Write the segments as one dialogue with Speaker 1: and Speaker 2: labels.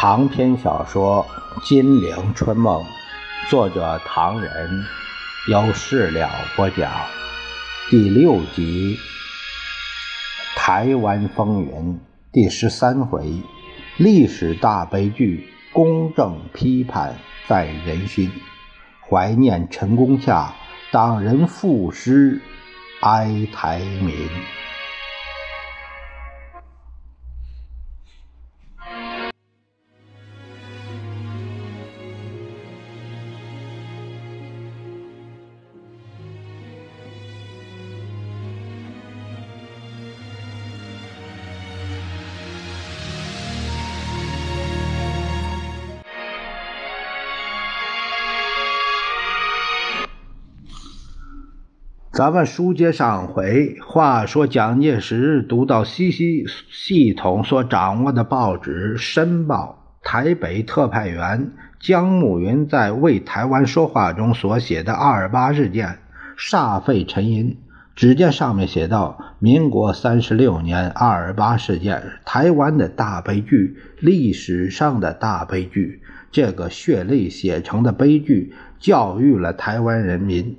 Speaker 1: 长篇小说《金陵春梦》，作者唐人，由事了播讲，第六集《台湾风云》第十三回：历史大悲剧，公正批判在人心。怀念陈公洽，党人赋诗哀台民。咱们书接上回，话说蒋介石读到西西系统所掌握的报纸《申报》，台北特派员江慕云在为台湾说话中所写的“二八事件”，煞费沉吟。只见上面写道：“民国三十六年二八事件，台湾的大悲剧，历史上的大悲剧。这个血泪写成的悲剧，教育了台湾人民。”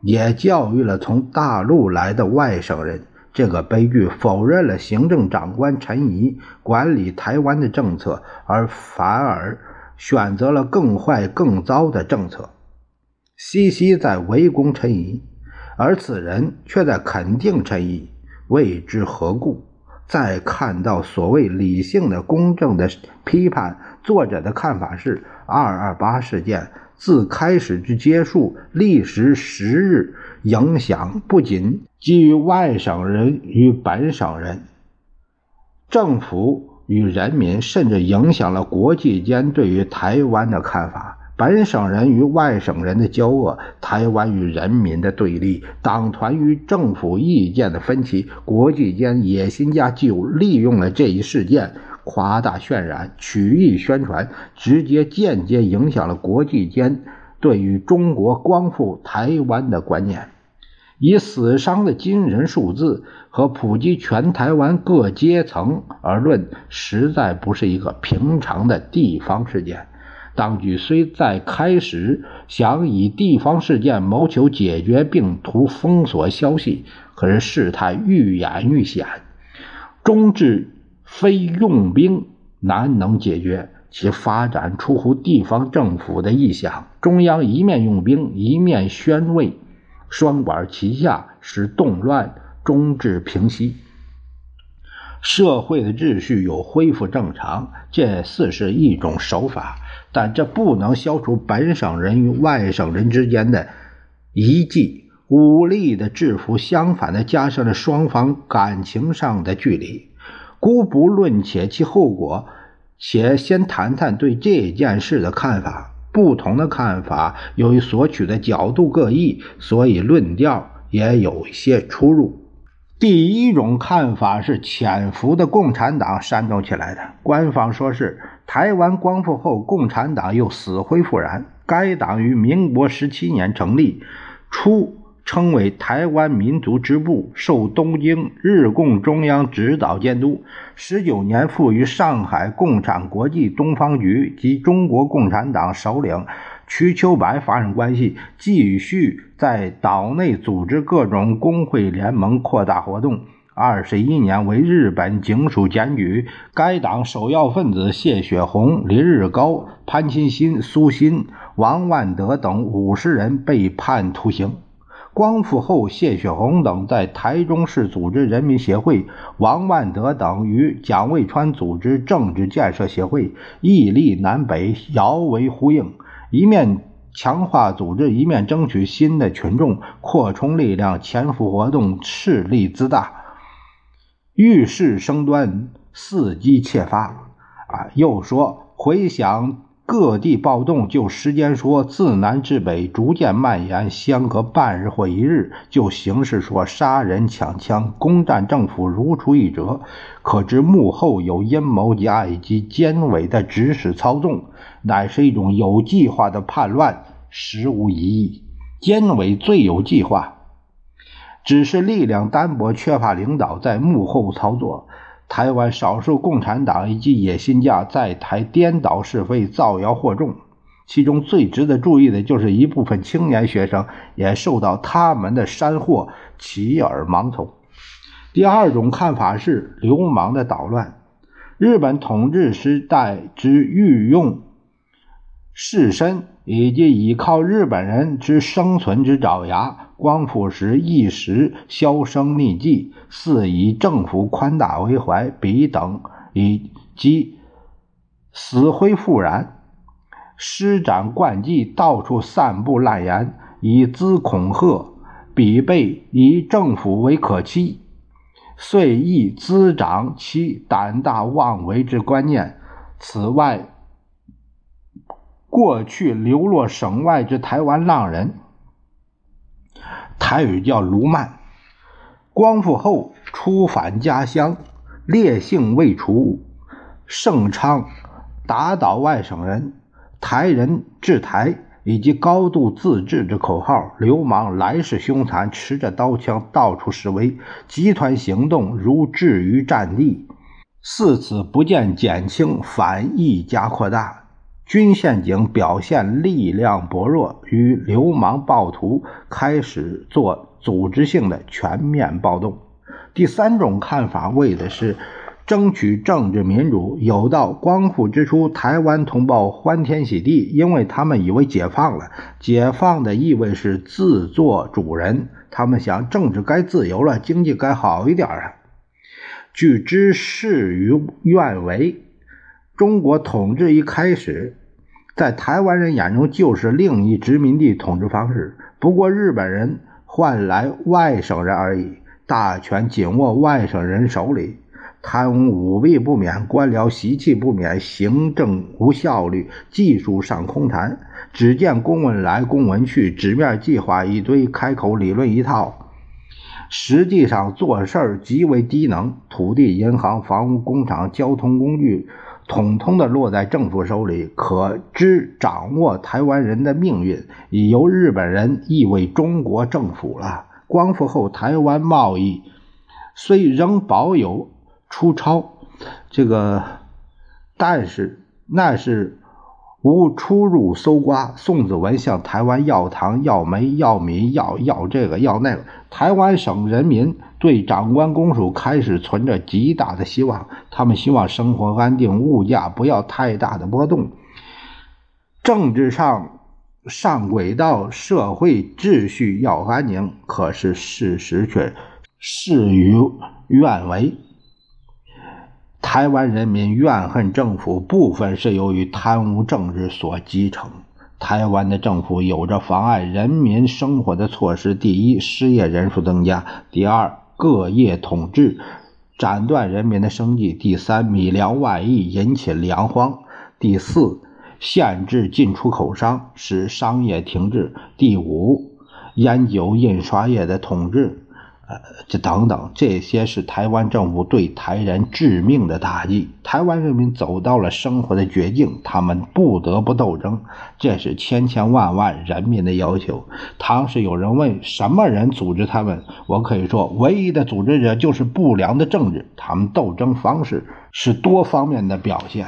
Speaker 1: 也教育了从大陆来的外省人。这个悲剧否认了行政长官陈仪管理台湾的政策，而反而选择了更坏、更糟的政策。西西在围攻陈仪，而此人却在肯定陈仪，为之何故？再看到所谓理性的、公正的批判，作者的看法是：二二八事件。自开始至结束，历时十日，影响不仅基于外省人与本省人、政府与人民，甚至影响了国际间对于台湾的看法。本省人与外省人的交恶，台湾与人民的对立，党团与政府意见的分歧，国际间野心家就利用了这一事件。夸大渲染、曲意宣传，直接间接影响了国际间对于中国光复台湾的观念。以死伤的惊人数字和普及全台湾各阶层而论，实在不是一个平常的地方事件。当局虽在开始想以地方事件谋求解决，并图封锁消息，可是事态愈演愈险，终至。非用兵难能解决，其发展出乎地方政府的意想。中央一面用兵，一面宣慰，双管齐下，使动乱终至平息，社会的秩序有恢复正常。这似是一种手法，但这不能消除本省人与外省人之间的遗迹，武力的制服，相反的加深了双方感情上的距离。姑不论且其后果，且先谈谈对这件事的看法。不同的看法，由于所取的角度各异，所以论调也有一些出入。第一种看法是潜伏的共产党煽动起来的。官方说是台湾光复后，共产党又死灰复燃。该党于民国十七年成立，初。称为台湾民族支部，受东京日共中央指导监督。十九年赴于上海共产国际东方局及中国共产党首领瞿秋白发生关系，继续在岛内组织各种工会联盟，扩大活动。二十一年为日本警署检举，该党首要分子谢雪红、林日高、潘清新、苏新、王万德等五十人被判徒刑。光复后，谢雪红等在台中市组织人民协会，王万德等与蒋渭川组织政治建设协会，屹立南北，遥为呼应，一面强化组织，一面争取新的群众，扩充力量，潜伏活动，势力自大，遇事生端，伺机切发。啊，又说回想。各地暴动，就时间说，自南至北逐渐蔓延，相隔半日或一日；就形势说，杀人抢枪，攻占政府如出一辙。可知幕后有阴谋家以及奸伪的指使操纵，乃是一种有计划的叛乱，实无疑义。奸伪最有计划，只是力量单薄，缺乏领导，在幕后操作。台湾少数共产党以及野心家在台颠倒是非、造谣惑众。其中最值得注意的就是一部分青年学生也受到他们的煽惑，起耳盲从。第二种看法是流氓的捣乱。日本统治时代之御用士绅以及依靠日本人之生存之爪牙，光复时一时销声匿迹，似以政府宽大为怀，彼等以及死灰复燃。施展惯技，到处散布烂言，以资恐吓，彼辈以政府为可欺，遂亦滋长其胆大妄为之观念。此外，过去流落省外之台湾浪人，台语叫卢曼，光复后出返家乡，烈性未除，盛昌打倒外省人。台人治台以及高度自治之口号，流氓来势凶残，持着刀枪到处示威，集团行动如置于战地，似此不见减轻，反愈加扩大。军宪警表现力量薄弱，与流氓暴徒开始做组织性的全面暴动。第三种看法为的是。争取政治民主，有道光复之初，台湾同胞欢天喜地，因为他们以为解放了。解放的意味是自作主人，他们想政治该自由了，经济该好一点了。据知事与愿违。中国统治一开始，在台湾人眼中就是另一殖民地统治方式，不过日本人换来外省人而已，大权紧握外省人手里。贪污舞弊不免，官僚习气不免，行政无效率，技术上空谈。只见公文来，公文去，纸面计划一堆，开口理论一套，实际上做事儿极为低能。土地、银行、房屋、工厂、交通工具，统统的落在政府手里，可知掌握台湾人的命运已由日本人译为中国政府了。光复后，台湾贸易虽仍保有。出超，这个，但是那是无出入搜刮。宋子文向台湾要糖、要煤、要米、要要这个要那个。台湾省人民对长官公署开始存着极大的希望，他们希望生活安定，物价不要太大的波动，政治上上轨道，社会秩序要安宁。可是事实却事与愿违。台湾人民怨恨政府，部分是由于贪污政治所集成。台湾的政府有着妨碍人民生活的措施：第一，失业人数增加；第二，各业统治，斩断人民的生计；第三，米粮外溢，引起粮荒；第四，限制进出口商，使商业停滞；第五，烟酒印刷业的统治。呃，这等等，这些是台湾政府对台人致命的打击。台湾人民走到了生活的绝境，他们不得不斗争，这是千千万万人民的要求。当时有人问什么人组织他们，我可以说，唯一的组织者就是不良的政治。他们斗争方式是多方面的表现。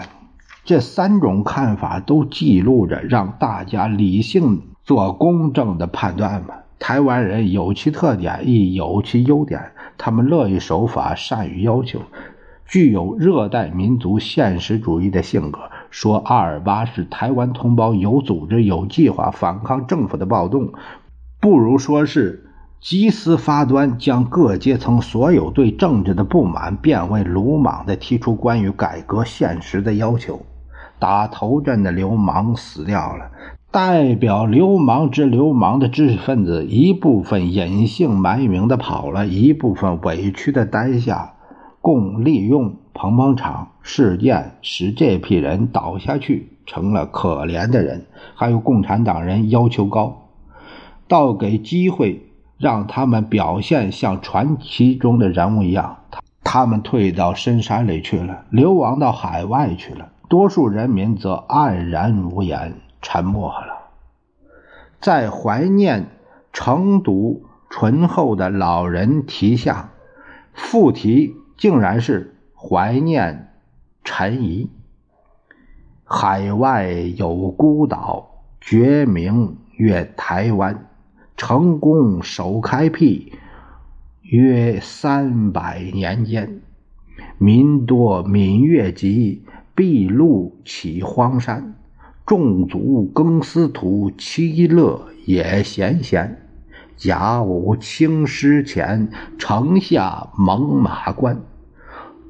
Speaker 1: 这三种看法都记录着，让大家理性做公正的判断吧。台湾人有其特点，亦有其优点。他们乐于守法，善于要求，具有热带民族现实主义的性格。说阿尔巴是台湾同胞有组织、有计划反抗政府的暴动，不如说是集思发端，将各阶层所有对政治的不满变为鲁莽地提出关于改革现实的要求。打头阵的流氓死掉了。代表流氓之流氓的知识分子，一部分隐姓埋名的跑了，一部分委屈的待下，共利用捧捧场事件，使这批人倒下去，成了可怜的人。还有共产党人要求高，倒给机会让他们表现像传奇中的人物一样。他们退到深山里去了，流亡到海外去了。多数人民则黯然无言。沉默了，在怀念成都醇厚的老人题下，副题竟然是“怀念陈怡。海外有孤岛，绝名曰台湾。成功首开辟，约三百年间，民多闽越籍，筚路起荒山。众族耕斯土，其乐也闲闲。甲午清师前，城下猛马关。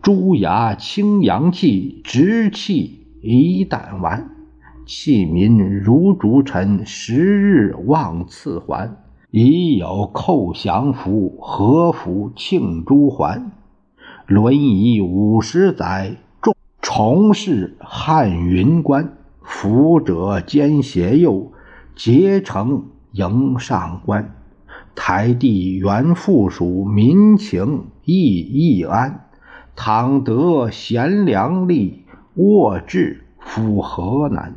Speaker 1: 朱牙清阳气，直气一旦完。弃民如逐尘，十日望赐还。已有寇降符，何福庆朱还？轮椅五十载，重重事汉云关。福者兼携右，结成迎上官。台地原附属，民情亦易安。倘得贤良吏，卧治复何难？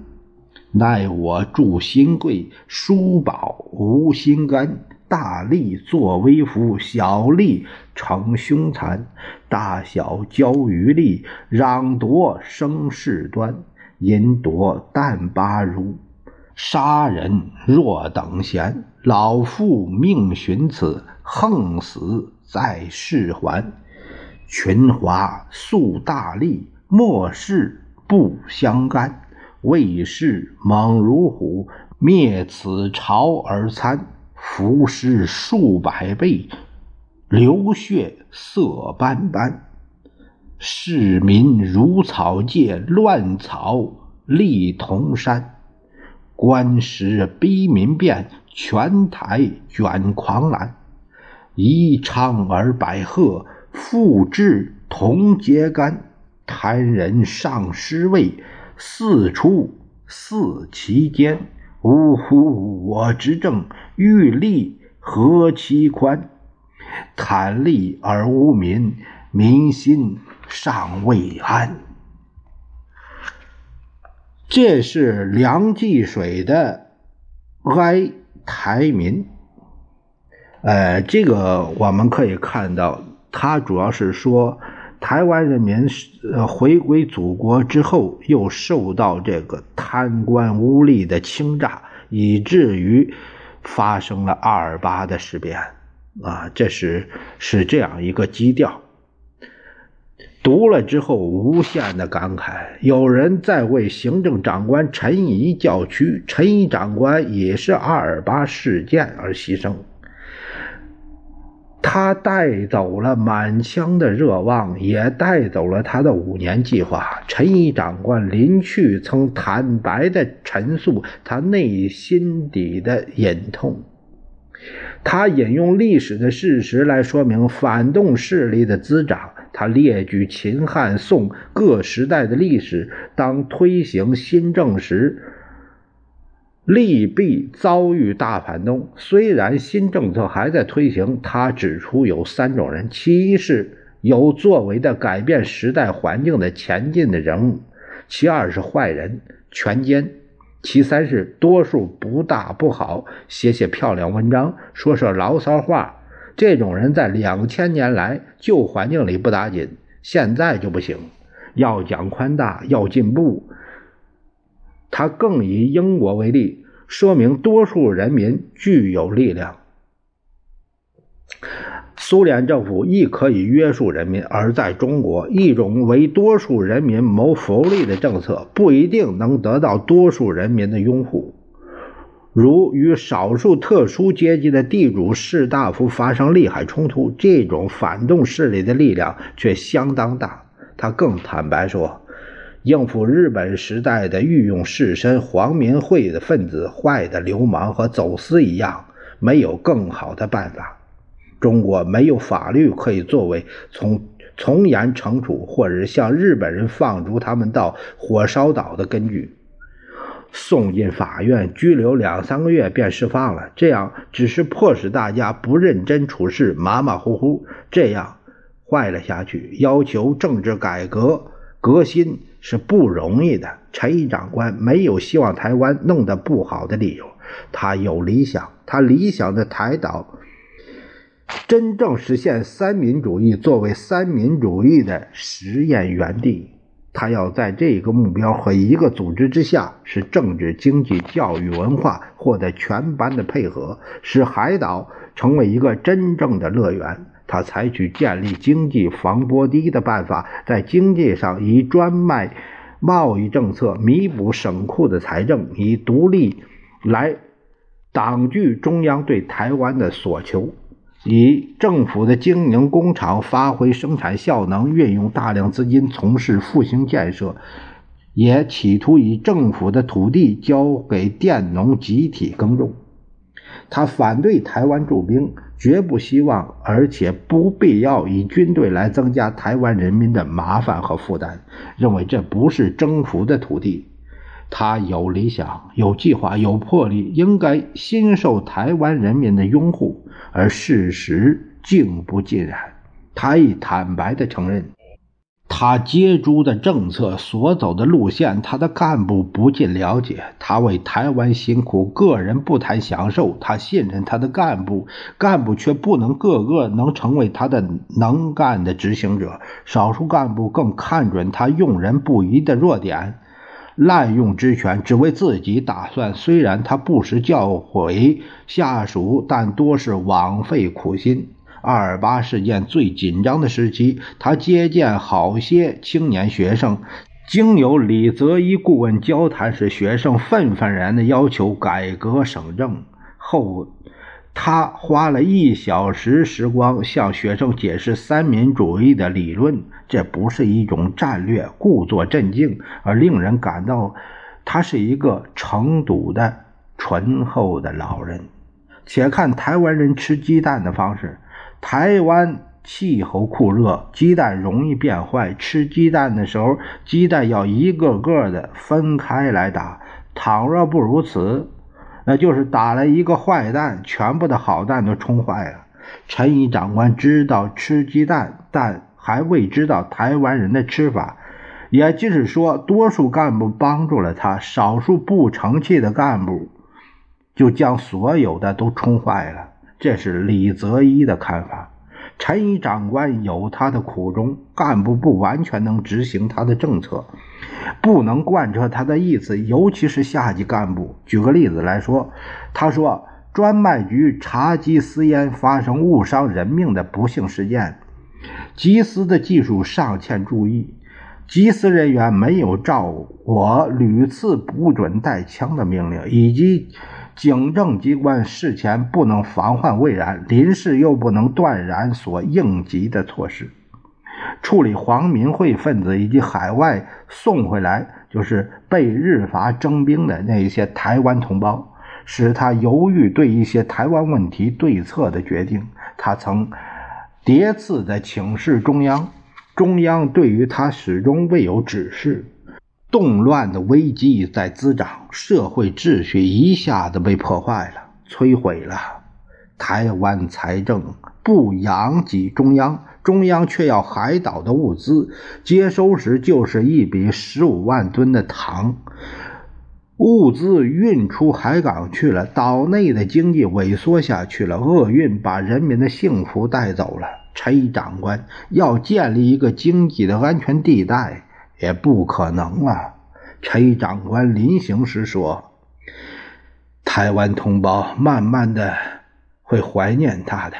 Speaker 1: 奈我住新贵，叔宝无心肝。大力作威服，小利成凶残。大小交于利，攘夺生事端。因夺淡巴如，杀人若等闲。老妇命寻此，横死在世还。群华素大利，末世不相干。魏氏猛如虎，灭此朝而参。伏尸数百倍，流血色斑斑。市民如草芥，乱草立铜山。官时逼民变，全台卷狂澜。宜昌而百壑，复至同秸秆。贪人上失位。四出四其间，呜呼！我执政，欲立何其宽？贪利而无民，民心尚未安。这是梁继水的哀台民。呃，这个我们可以看到，他主要是说。台湾人民呃回归祖国之后，又受到这个贪官污吏的倾轧，以至于发生了二八的事变啊，这是是这样一个基调。读了之后，无限的感慨。有人在为行政长官陈仪叫屈，陈仪长官也是二八事件而牺牲。他带走了满腔的热望，也带走了他的五年计划。陈毅长官临去曾坦白地陈述他内心底的隐痛。他引用历史的事实来说明反动势力的滋长。他列举秦汉宋各时代的历史，当推行新政时。利弊遭遇大反动，虽然新政策还在推行，他指出有三种人：其一是有作为的改变时代环境的前进的人物；其二是坏人权奸；其三是多数不大不好，写写漂亮文章，说说牢骚话。这种人在两千年来旧环境里不打紧，现在就不行，要讲宽大，要进步。他更以英国为例，说明多数人民具有力量。苏联政府亦可以约束人民，而在中国，一种为多数人民谋福利的政策不一定能得到多数人民的拥护。如与少数特殊阶级的地主士大夫发生利害冲突，这种反动势力的力量却相当大。他更坦白说。应付日本时代的御用士绅、黄民会的分子、坏的流氓和走私一样，没有更好的办法。中国没有法律可以作为从从严惩处，或者向日本人放逐他们到火烧岛的根据。送进法院拘留两三个月便释放了，这样只是迫使大家不认真处事、马马虎虎，这样坏了下去。要求政治改革革新。是不容易的。陈毅长官没有希望台湾弄得不好的理由，他有理想，他理想的台岛真正实现三民主义作为三民主义的实验园地。他要在这个目标和一个组织之下，使政治、经济、教育、文化获得全班的配合，使海岛成为一个真正的乐园。他采取建立经济防波堤的办法，在经济上以专卖贸易政策弥补省库的财政，以独立来挡拒中央对台湾的索求。以政府的经营工厂发挥生产效能，运用大量资金从事复兴建设，也企图以政府的土地交给佃农集体耕种。他反对台湾驻兵，绝不希望，而且不必要以军队来增加台湾人民的麻烦和负担，认为这不是征服的土地。他有理想、有计划、有魄力，应该深受台湾人民的拥护。而事实竟不尽然。他亦坦白地承认，他接诸的政策所走的路线，他的干部不尽了解。他为台湾辛苦，个人不谈享受。他信任他的干部，干部却不能个个能成为他的能干的执行者。少数干部更看准他用人不疑的弱点。滥用职权，只为自己打算。虽然他不时教诲下属，但多是枉费苦心。二八事件最紧张的时期，他接见好些青年学生，经由李泽一顾问交谈时，学生愤愤然地要求改革省政后。他花了一小时时光向学生解释三民主义的理论，这不是一种战略，故作镇静，而令人感到他是一个成笃的醇厚的老人。且看台湾人吃鸡蛋的方式：台湾气候酷热，鸡蛋容易变坏，吃鸡蛋的时候，鸡蛋要一个个的分开来打。倘若不如此，那就是打了一个坏蛋，全部的好蛋都冲坏了。陈毅长官知道吃鸡蛋，但还未知道台湾人的吃法。也就是说，多数干部帮助了他，少数不成器的干部就将所有的都冲坏了。这是李泽一的看法。陈毅长官有他的苦衷，干部不完全能执行他的政策。不能贯彻他的意思，尤其是下级干部。举个例子来说，他说专卖局查缉私烟发生误伤人命的不幸事件，缉私的技术尚欠注意，缉私人员没有照我屡次不准带枪的命令，以及警政机关事前不能防患未然，临时又不能断然所应急的措施。处理黄民会分子以及海外送回来就是被日法征兵的那一些台湾同胞，使他犹豫对一些台湾问题对策的决定。他曾叠次的请示中央，中央对于他始终未有指示。动乱的危机在滋长，社会秩序一下子被破坏了、摧毁了。台湾财政不养给中央。中央却要海岛的物资，接收时就是一笔十五万吨的糖，物资运出海港去了，岛内的经济萎缩下去了，厄运把人民的幸福带走了。陈长官要建立一个经济的安全地带，也不可能啊！陈长官临行时说：“台湾同胞慢慢的会怀念他的。”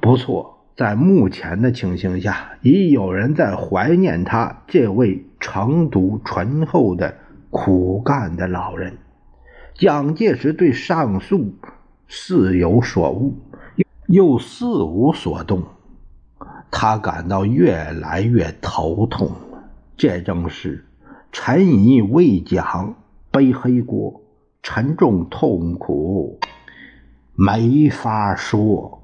Speaker 1: 不错，在目前的情形下，已有人在怀念他这位成都醇厚的苦干的老人。蒋介石对上述似有所悟，又似无所动，他感到越来越头痛。这正是陈毅未讲背黑锅，沉重痛苦，没法说。